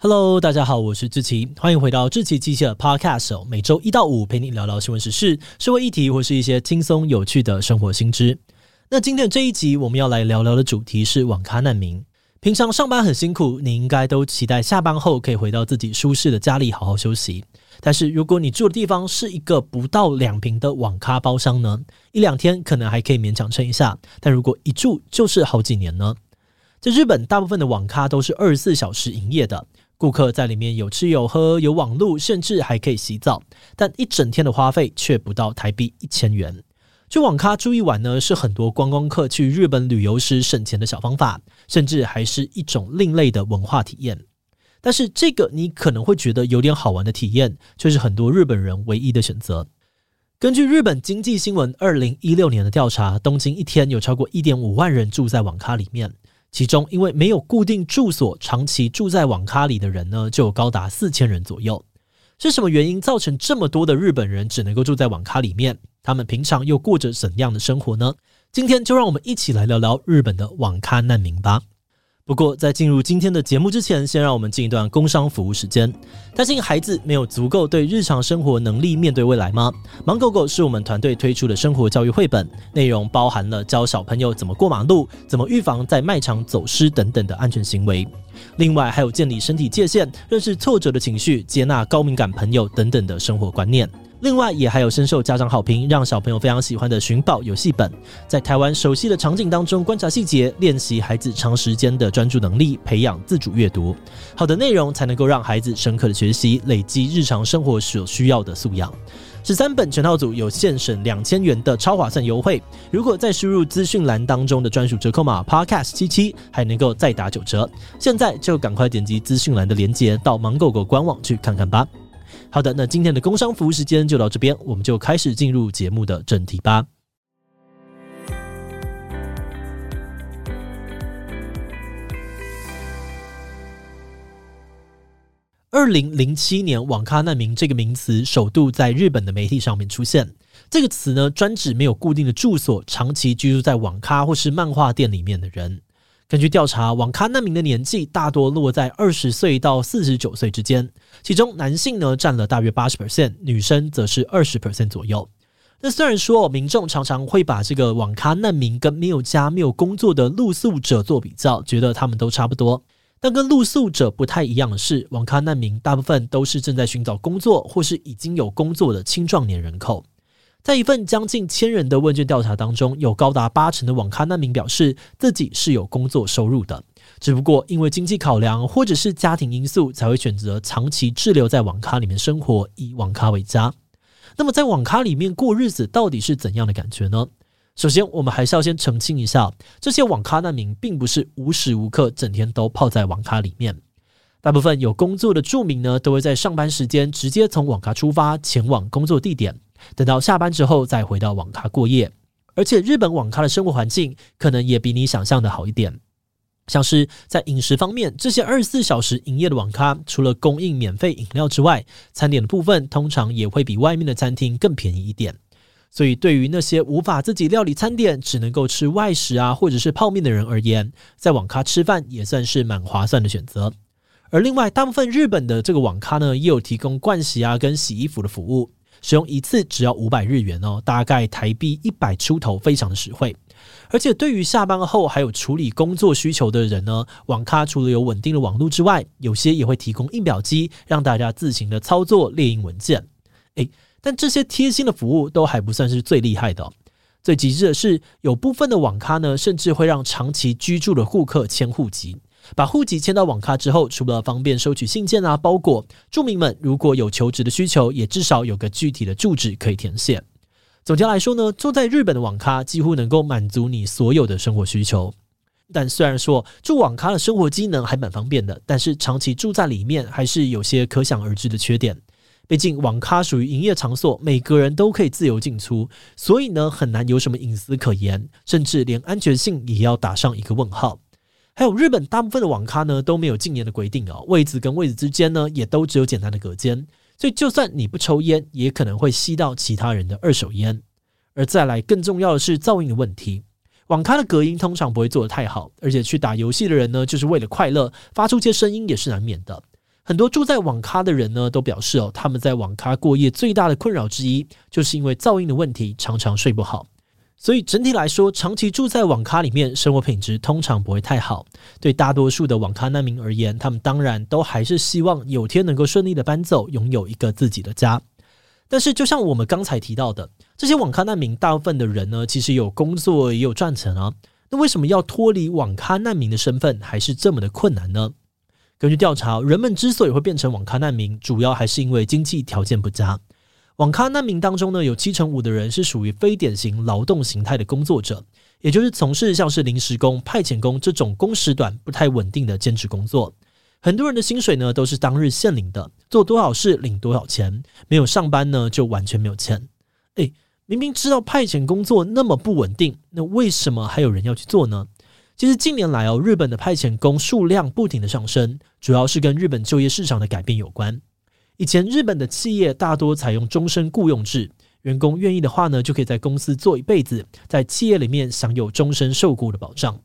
Hello，大家好，我是志奇，欢迎回到志奇机械的 Podcast，每周一到五陪你聊聊新闻时事、社会议题或是一些轻松有趣的生活新知。那今天这一集我们要来聊聊的主题是网咖难民。平常上班很辛苦，你应该都期待下班后可以回到自己舒适的家里好好休息。但是如果你住的地方是一个不到两坪的网咖包厢呢，一两天可能还可以勉强撑一下，但如果一住就是好几年呢？在日本，大部分的网咖都是二十四小时营业的。顾客在里面有吃有喝有网路，甚至还可以洗澡，但一整天的花费却不到台币一千元。去网咖住一晚呢，是很多观光客去日本旅游时省钱的小方法，甚至还是一种另类的文化体验。但是这个你可能会觉得有点好玩的体验，却是很多日本人唯一的选择。根据日本经济新闻二零一六年的调查，东京一天有超过一点五万人住在网咖里面。其中，因为没有固定住所，长期住在网咖里的人呢，就有高达四千人左右。是什么原因造成这么多的日本人只能够住在网咖里面？他们平常又过着怎样的生活呢？今天就让我们一起来聊聊日本的网咖难民吧。不过，在进入今天的节目之前，先让我们进一段工商服务时间。担心孩子没有足够对日常生活能力面对未来吗？芒狗狗是我们团队推出的生活教育绘本，内容包含了教小朋友怎么过马路、怎么预防在卖场走失等等的安全行为。另外，还有建立身体界限、认识挫折的情绪、接纳高敏感朋友等等的生活观念。另外，也还有深受家长好评，让小朋友非常喜欢的寻宝游戏本，在台湾熟悉的场景当中观察细节，练习孩子长时间的专注能力，培养自主阅读。好的内容才能够让孩子深刻的学习，累积日常生活所需要的素养。十三本全套组有现省两千元的超划算优惠，如果再输入资讯栏当中的专属折扣码 Podcast 七七，还能够再打九折。现在就赶快点击资讯栏的链接，到芒狗狗官网去看看吧。好的，那今天的工商服务时间就到这边，我们就开始进入节目的正题吧。二零零七年，网咖难民这个名词首度在日本的媒体上面出现。这个词呢，专指没有固定的住所，长期居住在网咖或是漫画店里面的人。根据调查，网咖难民的年纪大多落在二十岁到四十九岁之间，其中男性呢占了大约八十 percent，女生则是二十 percent 左右。那虽然说民众常常会把这个网咖难民跟没有家、没有工作的露宿者做比较，觉得他们都差不多，但跟露宿者不太一样的是，网咖难民大部分都是正在寻找工作或是已经有工作的青壮年人口。在一份将近千人的问卷调查当中，有高达八成的网咖难民表示自己是有工作收入的，只不过因为经济考量或者是家庭因素，才会选择长期滞留在网咖里面生活，以网咖为家。那么在网咖里面过日子到底是怎样的感觉呢？首先，我们还是要先澄清一下，这些网咖难民并不是无时无刻整天都泡在网咖里面。大部分有工作的住民呢，都会在上班时间直接从网咖出发，前往工作地点。等到下班之后再回到网咖过夜，而且日本网咖的生活环境可能也比你想象的好一点。像是在饮食方面，这些二十四小时营业的网咖，除了供应免费饮料之外，餐点的部分通常也会比外面的餐厅更便宜一点。所以，对于那些无法自己料理餐点，只能够吃外食啊，或者是泡面的人而言，在网咖吃饭也算是蛮划算的选择。而另外，大部分日本的这个网咖呢，也有提供盥洗啊跟洗衣服的服务。使用一次只要五百日元哦，大概台币一百出头，非常的实惠。而且对于下班后还有处理工作需求的人呢，网咖除了有稳定的网络之外，有些也会提供印表机，让大家自行的操作列印文件。诶，但这些贴心的服务都还不算是最厉害的。最极致的是，有部分的网咖呢，甚至会让长期居住的顾客迁户籍。把户籍迁到网咖之后，除了方便收取信件啊、包裹，住民们如果有求职的需求，也至少有个具体的住址可以填写。总结来说呢，住在日本的网咖几乎能够满足你所有的生活需求。但虽然说住网咖的生活机能还蛮方便的，但是长期住在里面还是有些可想而知的缺点。毕竟网咖属于营业场所，每个人都可以自由进出，所以呢，很难有什么隐私可言，甚至连安全性也要打上一个问号。还有日本大部分的网咖呢，都没有禁烟的规定哦，位子跟位子之间呢，也都只有简单的隔间，所以就算你不抽烟，也可能会吸到其他人的二手烟。而再来更重要的是噪音的问题，网咖的隔音通常不会做得太好，而且去打游戏的人呢，就是为了快乐，发出些声音也是难免的。很多住在网咖的人呢，都表示哦，他们在网咖过夜最大的困扰之一，就是因为噪音的问题，常常睡不好。所以整体来说，长期住在网咖里面，生活品质通常不会太好。对大多数的网咖难民而言，他们当然都还是希望有天能够顺利的搬走，拥有一个自己的家。但是，就像我们刚才提到的，这些网咖难民大部分的人呢，其实有工作，也有赚钱啊。那为什么要脱离网咖难民的身份，还是这么的困难呢？根据调查，人们之所以会变成网咖难民，主要还是因为经济条件不佳。网咖难民当中呢，有七成五的人是属于非典型劳动形态的工作者，也就是从事像是临时工、派遣工这种工时短、不太稳定的兼职工作。很多人的薪水呢，都是当日现领的，做多少事领多少钱，没有上班呢，就完全没有钱。诶，明明知道派遣工作那么不稳定，那为什么还有人要去做呢？其实近年来哦，日本的派遣工数量不停的上升，主要是跟日本就业市场的改变有关。以前日本的企业大多采用终身雇佣制，员工愿意的话呢，就可以在公司做一辈子，在企业里面享有终身受雇的保障。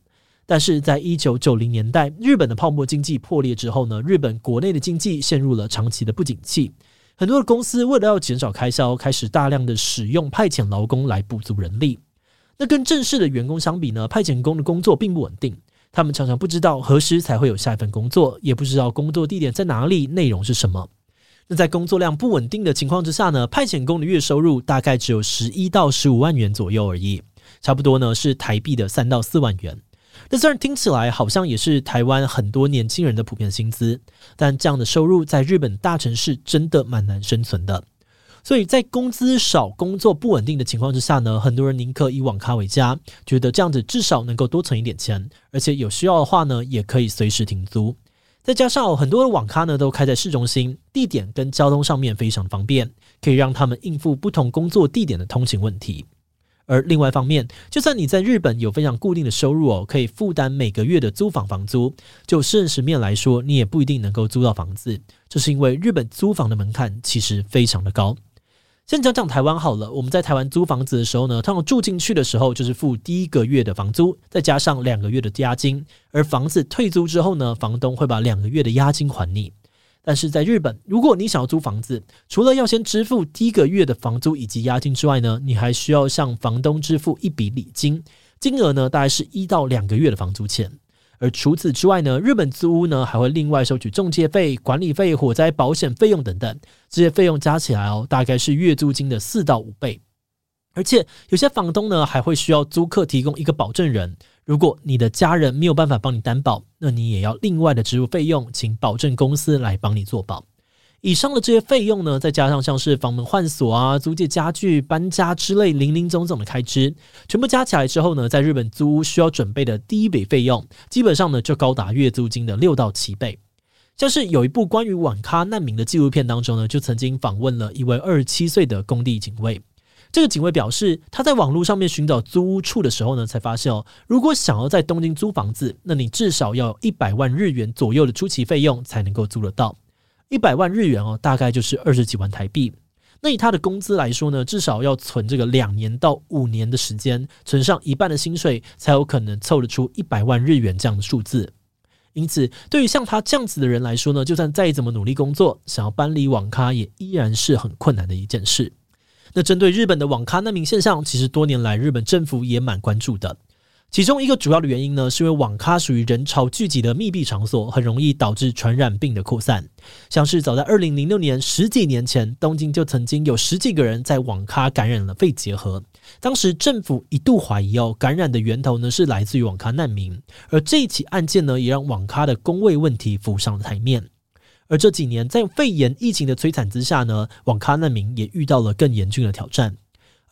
但是在一九九零年代，日本的泡沫经济破裂之后呢，日本国内的经济陷入了长期的不景气，很多的公司为了要减少开销，开始大量的使用派遣劳工来补足人力。那跟正式的员工相比呢，派遣工的工作并不稳定，他们常常不知道何时才会有下一份工作，也不知道工作地点在哪里，内容是什么。那在工作量不稳定的情况之下呢，派遣工的月收入大概只有十一到十五万元左右而已，差不多呢是台币的三到四万元。那虽然听起来好像也是台湾很多年轻人的普遍薪资，但这样的收入在日本大城市真的蛮难生存的。所以在工资少、工作不稳定的情况之下呢，很多人宁可以网咖为家，觉得这样子至少能够多存一点钱，而且有需要的话呢，也可以随时停租。再加上很多的网咖呢都开在市中心，地点跟交通上面非常方便，可以让他们应付不同工作地点的通勤问题。而另外一方面，就算你在日本有非常固定的收入哦，可以负担每个月的租房房租，就现实面来说，你也不一定能够租到房子，这是因为日本租房的门槛其实非常的高。先讲讲台湾好了。我们在台湾租房子的时候呢，通常住进去的时候就是付第一个月的房租，再加上两个月的押金。而房子退租之后呢，房东会把两个月的押金还你。但是在日本，如果你想要租房子，除了要先支付第一个月的房租以及押金之外呢，你还需要向房东支付一笔礼金，金额呢大概是一到两个月的房租钱。而除此之外呢，日本租屋呢还会另外收取中介费、管理费、火灾保险费用等等，这些费用加起来哦，大概是月租金的四到五倍。而且有些房东呢还会需要租客提供一个保证人，如果你的家人没有办法帮你担保，那你也要另外的支付费用，请保证公司来帮你做保。以上的这些费用呢，再加上像是房门换锁啊、租借家具、搬家之类零零总总的开支，全部加起来之后呢，在日本租屋需要准备的第一笔费用，基本上呢就高达月租金的六到七倍。像是有一部关于网咖难民的纪录片当中呢，就曾经访问了一位二十七岁的工地警卫。这个警卫表示，他在网络上面寻找租屋处的时候呢，才发现哦，如果想要在东京租房子，那你至少要一百万日元左右的初期费用才能够租得到。一百万日元哦，大概就是二十几万台币。那以他的工资来说呢，至少要存这个两年到五年的时间，存上一半的薪水，才有可能凑得出一百万日元这样的数字。因此，对于像他这样子的人来说呢，就算再怎么努力工作，想要搬离网咖，也依然是很困难的一件事。那针对日本的网咖难民现象，其实多年来日本政府也蛮关注的。其中一个主要的原因呢，是因为网咖属于人潮聚集的密闭场所，很容易导致传染病的扩散。像是早在二零零六年，十几年前，东京就曾经有十几个人在网咖感染了肺结核。当时政府一度怀疑哦，感染的源头呢是来自于网咖难民。而这一起案件呢，也让网咖的工位问题浮上了台面。而这几年，在肺炎疫情的摧残之下呢，网咖难民也遇到了更严峻的挑战。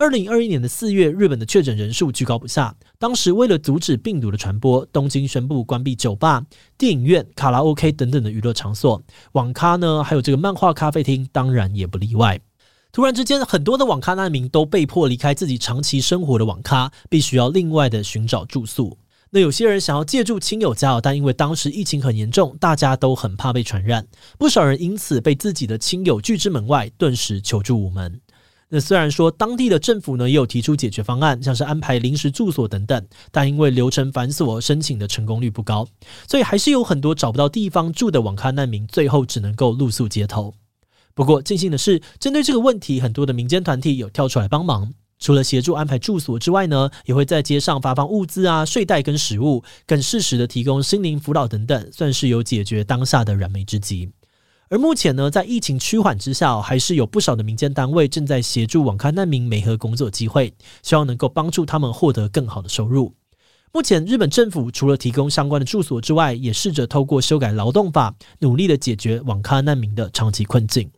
二零二一年的四月，日本的确诊人数居高不下。当时为了阻止病毒的传播，东京宣布关闭酒吧、电影院、卡拉 OK 等等的娱乐场所。网咖呢，还有这个漫画咖啡厅，当然也不例外。突然之间，很多的网咖难民都被迫离开自己长期生活的网咖，必须要另外的寻找住宿。那有些人想要借住亲友家，但因为当时疫情很严重，大家都很怕被传染，不少人因此被自己的亲友拒之门外，顿时求助无门。那虽然说当地的政府呢也有提出解决方案，像是安排临时住所等等，但因为流程繁琐，申请的成功率不高，所以还是有很多找不到地方住的网咖难民，最后只能够露宿街头。不过庆幸的是，针对这个问题，很多的民间团体有跳出来帮忙，除了协助安排住所之外呢，也会在街上发放物资啊、睡袋跟食物，更适时的提供心灵辅导等等，算是有解决当下的燃眉之急。而目前呢，在疫情趋缓之下，还是有不少的民间单位正在协助网咖难民媒合工作机会，希望能够帮助他们获得更好的收入。目前，日本政府除了提供相关的住所之外，也试着透过修改劳动法，努力的解决网咖难民的长期困境。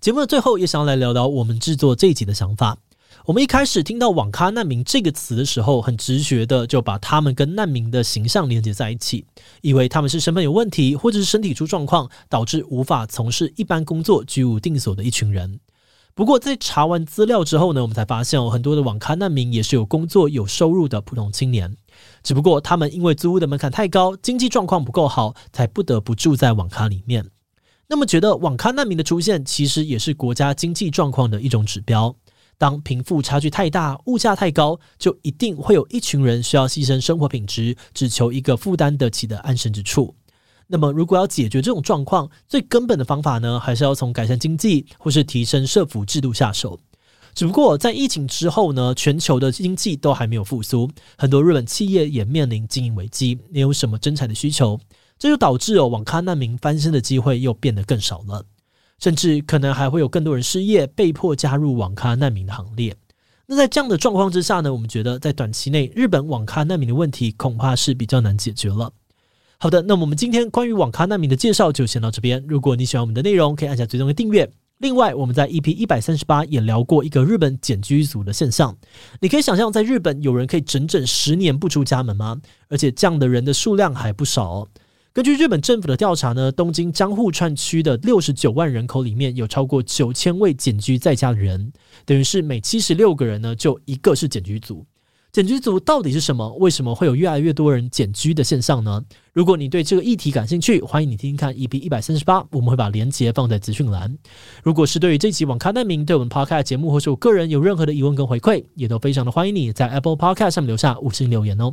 节目的最后，也想要来聊聊我们制作这一集的想法。我们一开始听到“网咖难民”这个词的时候，很直觉的就把他们跟难民的形象连接在一起，以为他们是身份有问题，或者是身体出状况，导致无法从事一般工作、居无定所的一群人。不过，在查完资料之后呢，我们才发现，有很多的网咖难民也是有工作、有收入的普通青年，只不过他们因为租屋的门槛太高，经济状况不够好，才不得不住在网咖里面。那么，觉得网咖难民的出现，其实也是国家经济状况的一种指标。当贫富差距太大，物价太高，就一定会有一群人需要牺牲生活品质，只求一个负担得起的安身之处。那么，如果要解决这种状况，最根本的方法呢，还是要从改善经济或是提升社福制度下手。只不过在疫情之后呢，全球的经济都还没有复苏，很多日本企业也面临经营危机，没有什么征才的需求，这就导致哦，网咖难民翻身的机会又变得更少了。甚至可能还会有更多人失业，被迫加入网咖难民的行列。那在这样的状况之下呢，我们觉得在短期内，日本网咖难民的问题恐怕是比较难解决了。好的，那么我们今天关于网咖难民的介绍就先到这边。如果你喜欢我们的内容，可以按下追踪的订阅。另外，我们在 EP 一百三十八也聊过一个日本茧居族的现象。你可以想象，在日本有人可以整整十年不出家门吗？而且这样的人的数量还不少哦。根据日本政府的调查呢，东京江户川区的六十九万人口里面有超过九千位茧居在家的人，等于是每七十六个人呢就一个是茧居族。茧居族到底是什么？为什么会有越来越多人茧居的现象呢？如果你对这个议题感兴趣，欢迎你听听看 EP 一百三十八，我们会把连结放在资讯栏。如果是对于这期网咖难民对我们 Podcast 节目或是我个人有任何的疑问跟回馈，也都非常的欢迎你在 Apple Podcast 上面留下五星留言哦。